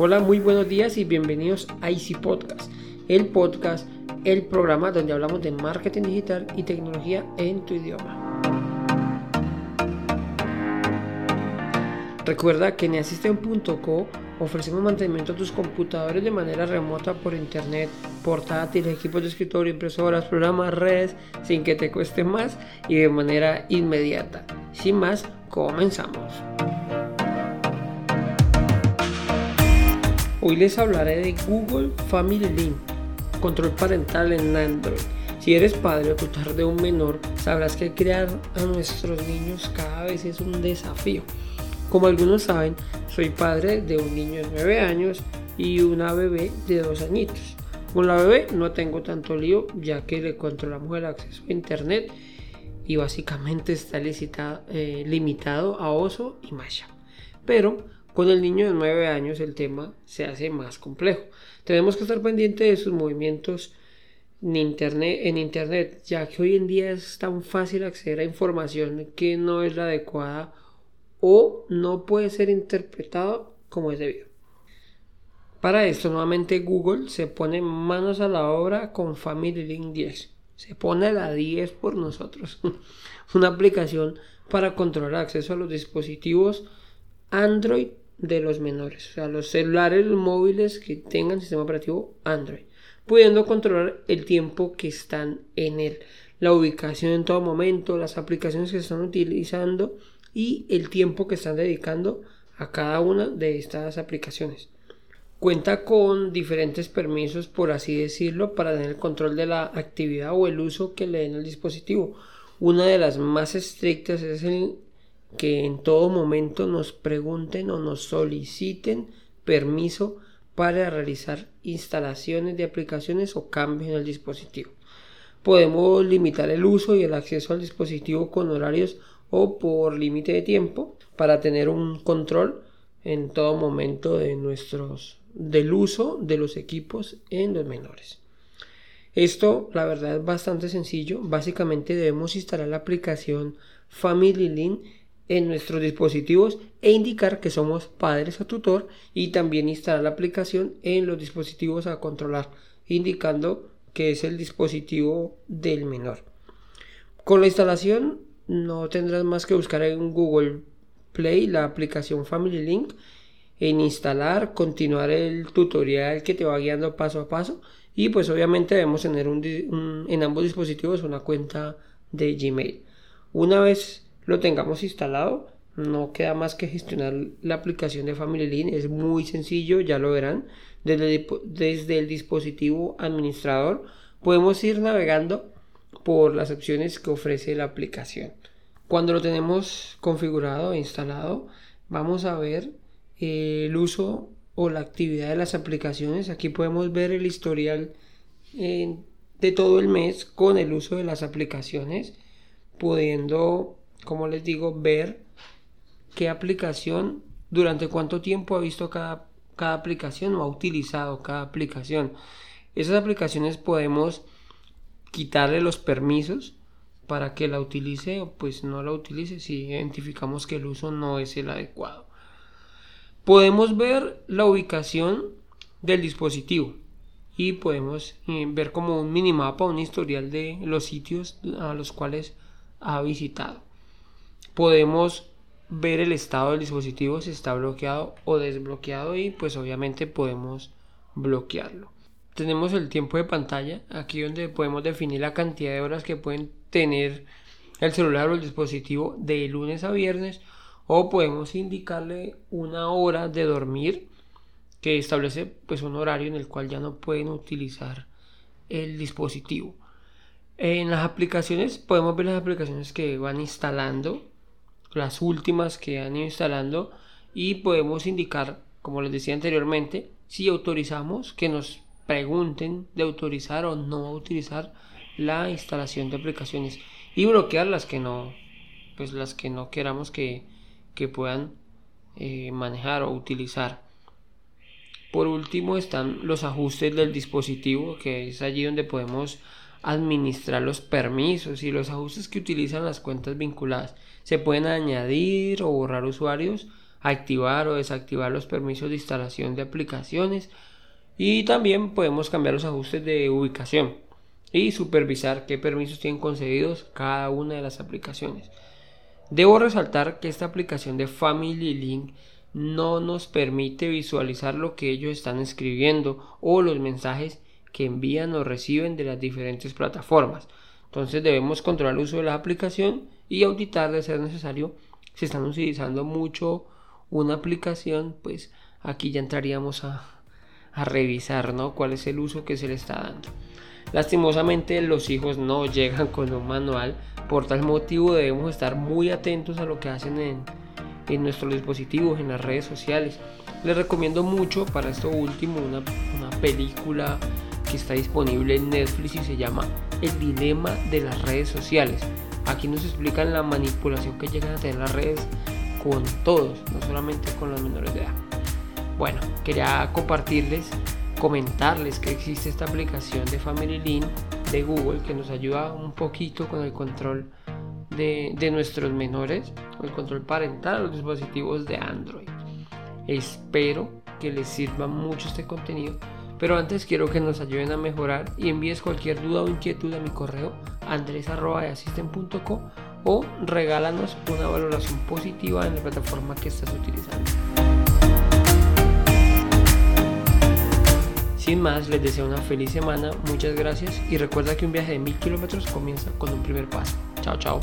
Hola, muy buenos días y bienvenidos a Easy Podcast, el podcast, el programa donde hablamos de marketing digital y tecnología en tu idioma. Recuerda que en Asystem.co ofrecemos mantenimiento a tus computadores de manera remota por internet, portátiles, equipos de escritorio, impresoras, programas, redes, sin que te cueste más y de manera inmediata. Sin más, comenzamos. Hoy les hablaré de Google Family Link, control parental en Android. Si eres padre o tutor de un menor, sabrás que crear a nuestros niños cada vez es un desafío. Como algunos saben, soy padre de un niño de 9 años y una bebé de 2 añitos. Con la bebé no tengo tanto lío ya que le controlamos el acceso a internet y básicamente está eh, limitado a Oso y Masha. Pero con el niño de 9 años el tema se hace más complejo. Tenemos que estar pendientes de sus movimientos en internet, en internet, ya que hoy en día es tan fácil acceder a información que no es la adecuada o no puede ser interpretado como es debido. Para esto, nuevamente Google se pone manos a la obra con Family Link 10. Se pone la 10 por nosotros. Una aplicación para controlar acceso a los dispositivos Android de los menores, o sea, los celulares, los móviles que tengan sistema operativo Android, pudiendo controlar el tiempo que están en él, la ubicación en todo momento, las aplicaciones que están utilizando y el tiempo que están dedicando a cada una de estas aplicaciones. Cuenta con diferentes permisos, por así decirlo, para tener control de la actividad o el uso que le den al dispositivo. Una de las más estrictas es el que en todo momento nos pregunten o nos soliciten permiso para realizar instalaciones de aplicaciones o cambios en el dispositivo. Podemos limitar el uso y el acceso al dispositivo con horarios o por límite de tiempo para tener un control en todo momento de nuestros del uso de los equipos en los menores. Esto la verdad es bastante sencillo. Básicamente debemos instalar la aplicación Family Link en nuestros dispositivos e indicar que somos padres o tutor y también instalar la aplicación en los dispositivos a controlar indicando que es el dispositivo del menor. Con la instalación no tendrás más que buscar en Google Play la aplicación Family Link en instalar, continuar el tutorial que te va guiando paso a paso y pues obviamente debemos tener en ambos dispositivos una cuenta de Gmail. Una vez lo tengamos instalado, no queda más que gestionar la aplicación de Family Link. Es muy sencillo, ya lo verán. Desde, desde el dispositivo administrador podemos ir navegando por las opciones que ofrece la aplicación. Cuando lo tenemos configurado e instalado, vamos a ver el uso o la actividad de las aplicaciones. Aquí podemos ver el historial eh, de todo el mes con el uso de las aplicaciones, pudiendo como les digo, ver qué aplicación, durante cuánto tiempo ha visto cada, cada aplicación o ha utilizado cada aplicación. Esas aplicaciones podemos quitarle los permisos para que la utilice o pues no la utilice si identificamos que el uso no es el adecuado. Podemos ver la ubicación del dispositivo y podemos eh, ver como un minimapa, un historial de los sitios a los cuales ha visitado podemos ver el estado del dispositivo si está bloqueado o desbloqueado y pues obviamente podemos bloquearlo. Tenemos el tiempo de pantalla, aquí donde podemos definir la cantidad de horas que pueden tener el celular o el dispositivo de lunes a viernes o podemos indicarle una hora de dormir que establece pues un horario en el cual ya no pueden utilizar el dispositivo. En las aplicaciones podemos ver las aplicaciones que van instalando las últimas que han ido instalando y podemos indicar, como les decía anteriormente, si autorizamos que nos pregunten de autorizar o no autorizar la instalación de aplicaciones y bloquear las que no, pues las que no queramos que, que puedan eh, manejar o utilizar. Por último están los ajustes del dispositivo, que es allí donde podemos administrar los permisos y los ajustes que utilizan las cuentas vinculadas. Se pueden añadir o borrar usuarios activar o desactivar los permisos de instalación de aplicaciones y también podemos cambiar los ajustes de ubicación y supervisar qué permisos tienen concedidos cada una de las aplicaciones. Debo resaltar que esta aplicación de Family Link no nos permite visualizar lo que ellos están escribiendo o los mensajes que envían o reciben de las diferentes plataformas. Entonces debemos controlar el uso de la aplicación y auditar de ser necesario si están utilizando mucho una aplicación, pues aquí ya entraríamos a, a revisar ¿no? cuál es el uso que se le está dando. Lastimosamente los hijos no llegan con un manual, por tal motivo debemos estar muy atentos a lo que hacen en, en nuestros dispositivos, en las redes sociales. Les recomiendo mucho para esto último una, una película que está disponible en Netflix y se llama El dilema de las redes sociales. Aquí nos explican la manipulación que llegan a tener las redes con todos, no solamente con los menores de edad. Bueno, quería compartirles, comentarles que existe esta aplicación de Family Link de Google que nos ayuda un poquito con el control de, de nuestros menores, el control parental a los dispositivos de Android. Espero que les sirva mucho este contenido pero antes quiero que nos ayuden a mejorar y envíes cualquier duda o inquietud a mi correo andres.asisten.co o regálanos una valoración positiva en la plataforma que estás utilizando. Sin más, les deseo una feliz semana, muchas gracias y recuerda que un viaje de mil kilómetros comienza con un primer paso. Chao, chao.